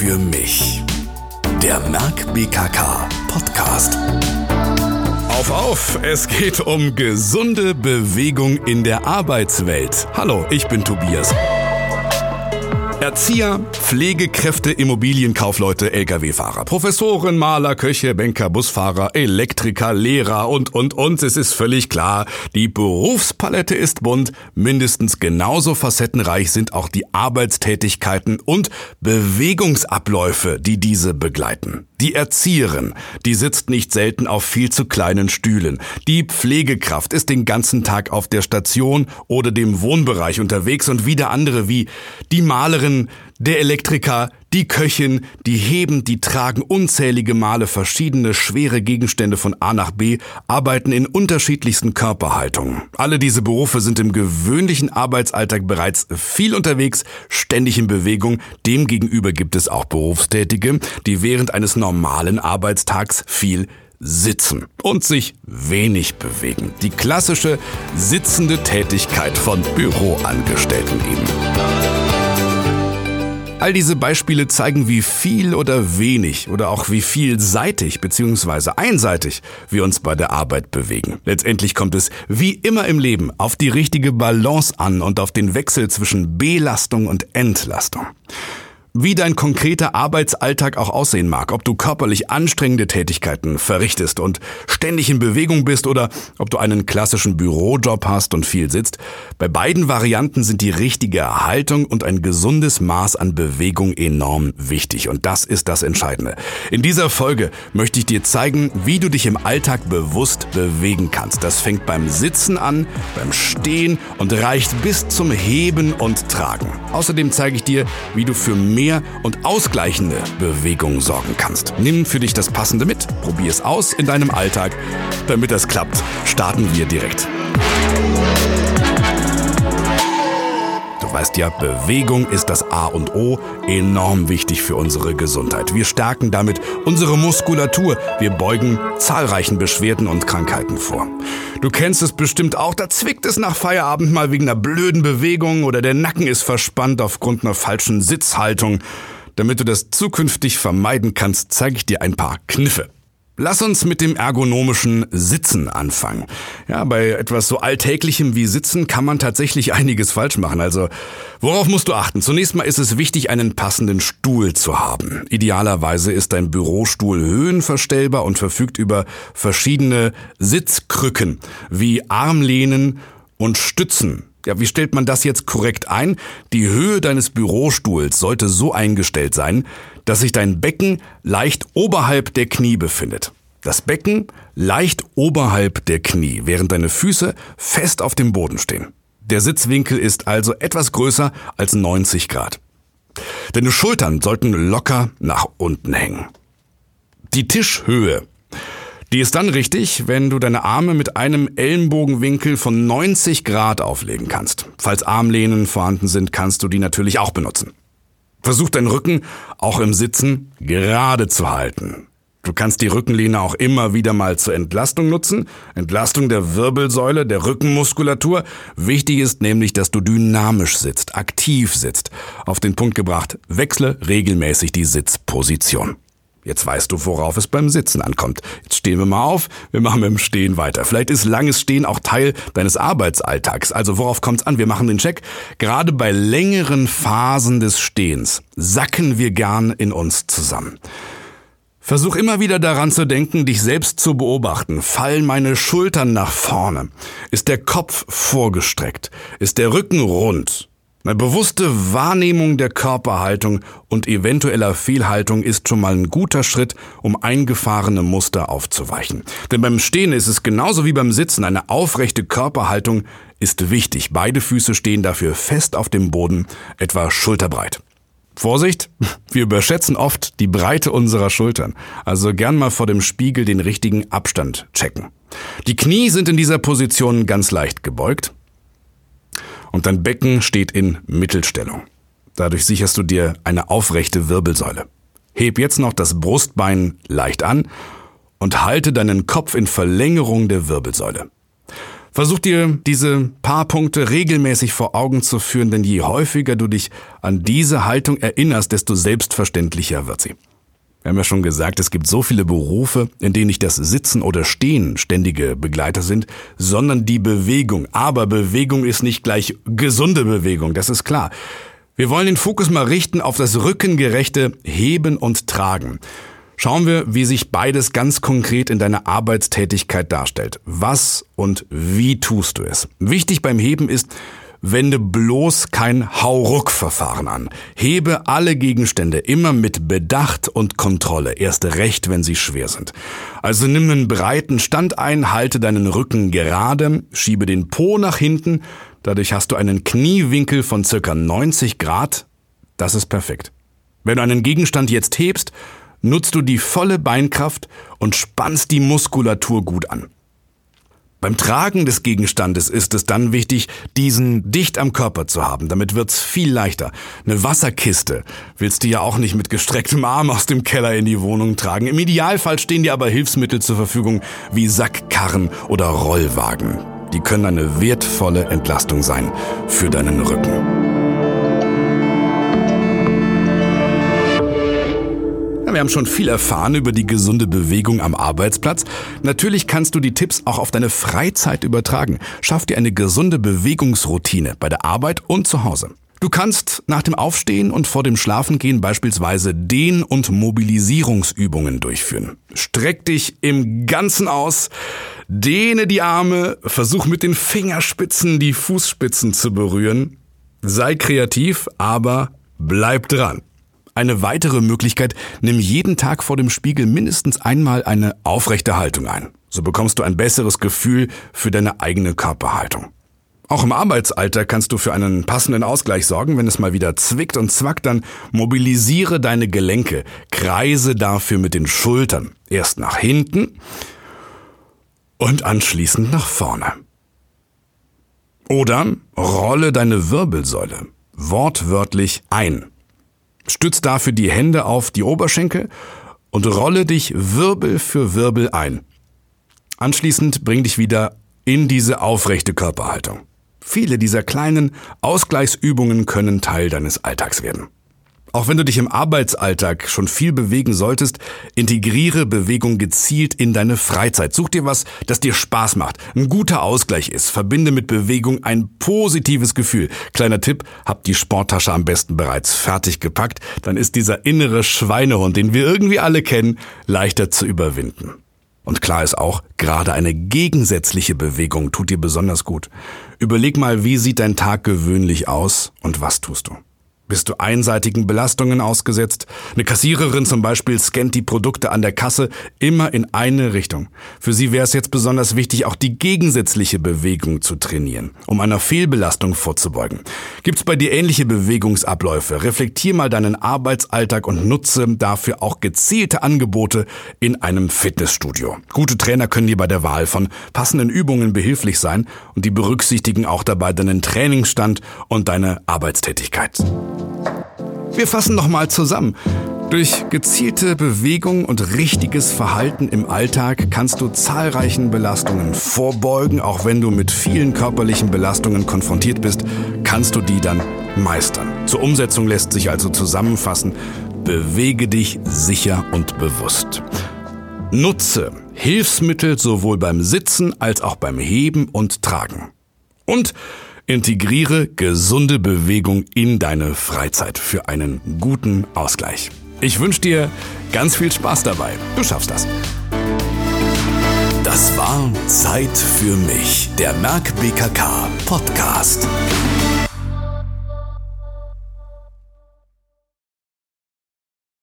für mich. Der Merck BKK Podcast. Auf, auf! Es geht um gesunde Bewegung in der Arbeitswelt. Hallo, ich bin Tobias. Erzieher, Pflegekräfte, Immobilienkaufleute, Lkw-Fahrer, Professoren, Maler, Köche, Banker, Busfahrer, Elektriker, Lehrer und, und, und. Es ist völlig klar, die Berufspalette ist bunt. Mindestens genauso facettenreich sind auch die Arbeitstätigkeiten und Bewegungsabläufe, die diese begleiten. Die Erzieherin, die sitzt nicht selten auf viel zu kleinen Stühlen. Die Pflegekraft ist den ganzen Tag auf der Station oder dem Wohnbereich unterwegs und wieder andere wie die Malerin, der Elektriker, die Köchin, die heben, die tragen unzählige Male verschiedene schwere Gegenstände von A nach B, arbeiten in unterschiedlichsten Körperhaltungen. Alle diese Berufe sind im gewöhnlichen Arbeitsalltag bereits viel unterwegs, ständig in Bewegung. Demgegenüber gibt es auch Berufstätige, die während eines normalen Arbeitstags viel sitzen und sich wenig bewegen. Die klassische sitzende Tätigkeit von Büroangestellten eben. All diese Beispiele zeigen, wie viel oder wenig oder auch wie vielseitig bzw. einseitig wir uns bei der Arbeit bewegen. Letztendlich kommt es, wie immer im Leben, auf die richtige Balance an und auf den Wechsel zwischen Belastung und Entlastung. Wie dein konkreter Arbeitsalltag auch aussehen mag, ob du körperlich anstrengende Tätigkeiten verrichtest und ständig in Bewegung bist oder ob du einen klassischen Bürojob hast und viel sitzt, bei beiden Varianten sind die richtige Haltung und ein gesundes Maß an Bewegung enorm wichtig und das ist das Entscheidende. In dieser Folge möchte ich dir zeigen, wie du dich im Alltag bewusst bewegen kannst. Das fängt beim Sitzen an, beim Stehen und reicht bis zum Heben und Tragen. Außerdem zeige ich dir, wie du für mehr mehr und ausgleichende Bewegung sorgen kannst. Nimm für dich das Passende mit, probier es aus in deinem Alltag. Damit das klappt, starten wir direkt. Du weißt ja, Bewegung ist das A und O, enorm wichtig für unsere Gesundheit. Wir stärken damit unsere Muskulatur, wir beugen zahlreichen Beschwerden und Krankheiten vor. Du kennst es bestimmt auch, da zwickt es nach Feierabend mal wegen einer blöden Bewegung oder der Nacken ist verspannt aufgrund einer falschen Sitzhaltung. Damit du das zukünftig vermeiden kannst, zeige ich dir ein paar Kniffe. Lass uns mit dem ergonomischen Sitzen anfangen. Ja, bei etwas so Alltäglichem wie Sitzen kann man tatsächlich einiges falsch machen. Also, worauf musst du achten? Zunächst mal ist es wichtig, einen passenden Stuhl zu haben. Idealerweise ist dein Bürostuhl höhenverstellbar und verfügt über verschiedene Sitzkrücken wie Armlehnen und Stützen. Ja, wie stellt man das jetzt korrekt ein? Die Höhe deines Bürostuhls sollte so eingestellt sein, dass sich dein Becken leicht oberhalb der Knie befindet. Das Becken leicht oberhalb der Knie, während deine Füße fest auf dem Boden stehen. Der Sitzwinkel ist also etwas größer als 90 Grad. Deine Schultern sollten locker nach unten hängen. Die Tischhöhe die ist dann richtig, wenn du deine Arme mit einem Ellenbogenwinkel von 90 Grad auflegen kannst. Falls Armlehnen vorhanden sind, kannst du die natürlich auch benutzen. Versuch deinen Rücken auch im Sitzen gerade zu halten. Du kannst die Rückenlehne auch immer wieder mal zur Entlastung nutzen. Entlastung der Wirbelsäule, der Rückenmuskulatur. Wichtig ist nämlich, dass du dynamisch sitzt, aktiv sitzt. Auf den Punkt gebracht, wechsle regelmäßig die Sitzposition. Jetzt weißt du, worauf es beim Sitzen ankommt. Jetzt stehen wir mal auf, wir machen mit dem Stehen weiter. Vielleicht ist langes Stehen auch Teil deines Arbeitsalltags. Also worauf kommt's an? Wir machen den Check. Gerade bei längeren Phasen des Stehens sacken wir gern in uns zusammen. Versuch immer wieder daran zu denken, dich selbst zu beobachten. Fallen meine Schultern nach vorne? Ist der Kopf vorgestreckt? Ist der Rücken rund? Eine bewusste Wahrnehmung der Körperhaltung und eventueller Fehlhaltung ist schon mal ein guter Schritt, um eingefahrene Muster aufzuweichen. Denn beim Stehen ist es genauso wie beim Sitzen. Eine aufrechte Körperhaltung ist wichtig. Beide Füße stehen dafür fest auf dem Boden, etwa schulterbreit. Vorsicht, wir überschätzen oft die Breite unserer Schultern. Also gern mal vor dem Spiegel den richtigen Abstand checken. Die Knie sind in dieser Position ganz leicht gebeugt und dein Becken steht in Mittelstellung. Dadurch sicherst du dir eine aufrechte Wirbelsäule. Heb jetzt noch das Brustbein leicht an und halte deinen Kopf in Verlängerung der Wirbelsäule. Versuch dir diese paar Punkte regelmäßig vor Augen zu führen, denn je häufiger du dich an diese Haltung erinnerst, desto selbstverständlicher wird sie. Wir haben ja schon gesagt, es gibt so viele Berufe, in denen nicht das Sitzen oder Stehen ständige Begleiter sind, sondern die Bewegung. Aber Bewegung ist nicht gleich gesunde Bewegung, das ist klar. Wir wollen den Fokus mal richten auf das rückengerechte Heben und Tragen. Schauen wir, wie sich beides ganz konkret in deiner Arbeitstätigkeit darstellt. Was und wie tust du es? Wichtig beim Heben ist, Wende bloß kein Hauruck-Verfahren an. Hebe alle Gegenstände immer mit Bedacht und Kontrolle, erst recht, wenn sie schwer sind. Also nimm einen breiten Stand ein, halte deinen Rücken gerade, schiebe den Po nach hinten, dadurch hast du einen Kniewinkel von circa 90 Grad. Das ist perfekt. Wenn du einen Gegenstand jetzt hebst, nutzt du die volle Beinkraft und spannst die Muskulatur gut an. Beim Tragen des Gegenstandes ist es dann wichtig, diesen dicht am Körper zu haben. Damit wird's viel leichter. Eine Wasserkiste willst du ja auch nicht mit gestrecktem Arm aus dem Keller in die Wohnung tragen. Im Idealfall stehen dir aber Hilfsmittel zur Verfügung wie Sackkarren oder Rollwagen. Die können eine wertvolle Entlastung sein für deinen Rücken. Wir haben schon viel erfahren über die gesunde Bewegung am Arbeitsplatz. Natürlich kannst du die Tipps auch auf deine Freizeit übertragen. Schaff dir eine gesunde Bewegungsroutine bei der Arbeit und zu Hause. Du kannst nach dem Aufstehen und vor dem Schlafengehen beispielsweise Dehn- und Mobilisierungsübungen durchführen. Streck dich im Ganzen aus, dehne die Arme, versuch mit den Fingerspitzen die Fußspitzen zu berühren. Sei kreativ, aber bleib dran. Eine weitere Möglichkeit, nimm jeden Tag vor dem Spiegel mindestens einmal eine aufrechte Haltung ein. So bekommst du ein besseres Gefühl für deine eigene Körperhaltung. Auch im Arbeitsalter kannst du für einen passenden Ausgleich sorgen. Wenn es mal wieder zwickt und zwackt, dann mobilisiere deine Gelenke, kreise dafür mit den Schultern. Erst nach hinten und anschließend nach vorne. Oder rolle deine Wirbelsäule wortwörtlich ein. Stütz dafür die Hände auf die Oberschenkel und rolle dich Wirbel für Wirbel ein. Anschließend bring dich wieder in diese aufrechte Körperhaltung. Viele dieser kleinen Ausgleichsübungen können Teil deines Alltags werden. Auch wenn du dich im Arbeitsalltag schon viel bewegen solltest, integriere Bewegung gezielt in deine Freizeit. Such dir was, das dir Spaß macht, ein guter Ausgleich ist. Verbinde mit Bewegung ein positives Gefühl. Kleiner Tipp, habt die Sporttasche am besten bereits fertig gepackt, dann ist dieser innere Schweinehund, den wir irgendwie alle kennen, leichter zu überwinden. Und klar ist auch, gerade eine gegensätzliche Bewegung tut dir besonders gut. Überleg mal, wie sieht dein Tag gewöhnlich aus und was tust du? Bist du einseitigen Belastungen ausgesetzt? Eine Kassiererin zum Beispiel scannt die Produkte an der Kasse immer in eine Richtung. Für sie wäre es jetzt besonders wichtig, auch die gegensätzliche Bewegung zu trainieren, um einer Fehlbelastung vorzubeugen. Gibt's bei dir ähnliche Bewegungsabläufe? Reflektier mal deinen Arbeitsalltag und nutze dafür auch gezielte Angebote in einem Fitnessstudio. Gute Trainer können dir bei der Wahl von passenden Übungen behilflich sein und die berücksichtigen auch dabei deinen Trainingsstand und deine Arbeitstätigkeit. Wir fassen nochmal zusammen. Durch gezielte Bewegung und richtiges Verhalten im Alltag kannst du zahlreichen Belastungen vorbeugen. Auch wenn du mit vielen körperlichen Belastungen konfrontiert bist, kannst du die dann meistern. Zur Umsetzung lässt sich also zusammenfassen, bewege dich sicher und bewusst. Nutze Hilfsmittel sowohl beim Sitzen als auch beim Heben und Tragen. Und Integriere gesunde Bewegung in deine Freizeit für einen guten Ausgleich. Ich wünsche dir ganz viel Spaß dabei. Du schaffst das. Das war Zeit für mich, der Merck BKK Podcast.